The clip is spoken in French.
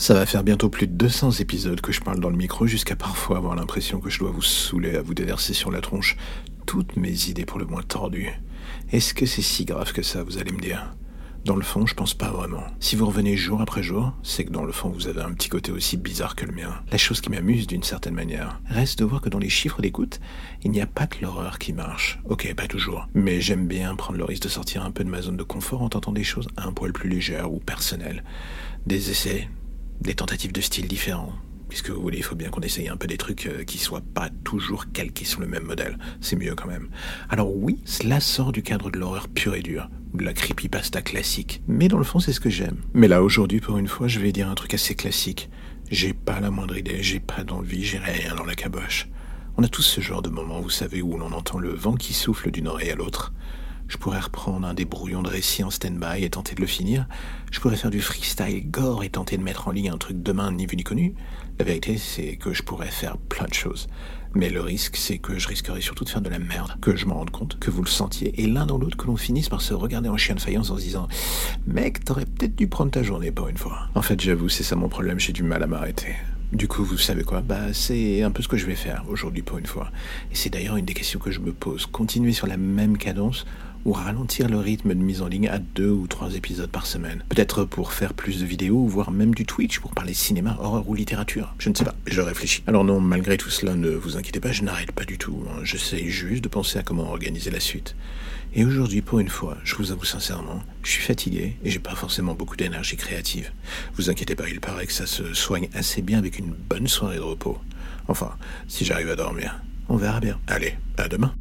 Ça va faire bientôt plus de 200 épisodes que je parle dans le micro jusqu'à parfois avoir l'impression que je dois vous saouler à vous déverser sur la tronche toutes mes idées pour le moins tordues. Est-ce que c'est si grave que ça, vous allez me dire? Dans le fond, je pense pas vraiment. Si vous revenez jour après jour, c'est que dans le fond, vous avez un petit côté aussi bizarre que le mien. La chose qui m'amuse d'une certaine manière reste de voir que dans les chiffres d'écoute, il n'y a pas que l'horreur qui marche. Ok, pas toujours. Mais j'aime bien prendre le risque de sortir un peu de ma zone de confort en tentant des choses un poil plus légères ou personnelles. Des essais, des tentatives de style différents. Puisque vous voulez, il faut bien qu'on essaye un peu des trucs euh, qui soient pas toujours calqués sur le même modèle. C'est mieux quand même. Alors oui, cela sort du cadre de l'horreur pure et dure, de la creepypasta classique. Mais dans le fond, c'est ce que j'aime. Mais là, aujourd'hui, pour une fois, je vais dire un truc assez classique. J'ai pas la moindre idée, j'ai pas d'envie, j'ai rien dans la caboche. On a tous ce genre de moments, vous savez, où l'on entend le vent qui souffle d'une oreille à l'autre. Je pourrais reprendre un des brouillons de récit en stand-by et tenter de le finir. Je pourrais faire du freestyle gore et tenter de mettre en ligne un truc demain ni vu ni connu. La vérité, c'est que je pourrais faire plein de choses. Mais le risque, c'est que je risquerais surtout de faire de la merde, que je m'en rende compte, que vous le sentiez, et l'un dans l'autre que l'on finisse par se regarder en chien de faïence en se disant Mec, t'aurais peut-être dû prendre ta journée pour une fois. En fait, j'avoue, c'est ça mon problème, j'ai du mal à m'arrêter. Du coup, vous savez quoi? Bah, c'est un peu ce que je vais faire aujourd'hui pour une fois. Et c'est d'ailleurs une des questions que je me pose. Continuer sur la même cadence ou ralentir le rythme de mise en ligne à deux ou trois épisodes par semaine. Peut-être pour faire plus de vidéos, voire même du Twitch pour parler cinéma, horreur ou littérature. Je ne sais pas, je réfléchis. Alors non, malgré tout cela, ne vous inquiétez pas, je n'arrête pas du tout. Hein. J'essaye juste de penser à comment organiser la suite. Et aujourd'hui, pour une fois, je vous avoue sincèrement, je suis fatigué et j'ai pas forcément beaucoup d'énergie créative. Vous inquiétez pas, il paraît que ça se soigne assez bien avec une bonne soirée de repos. Enfin, si j'arrive à dormir. On verra bien. Allez, à demain.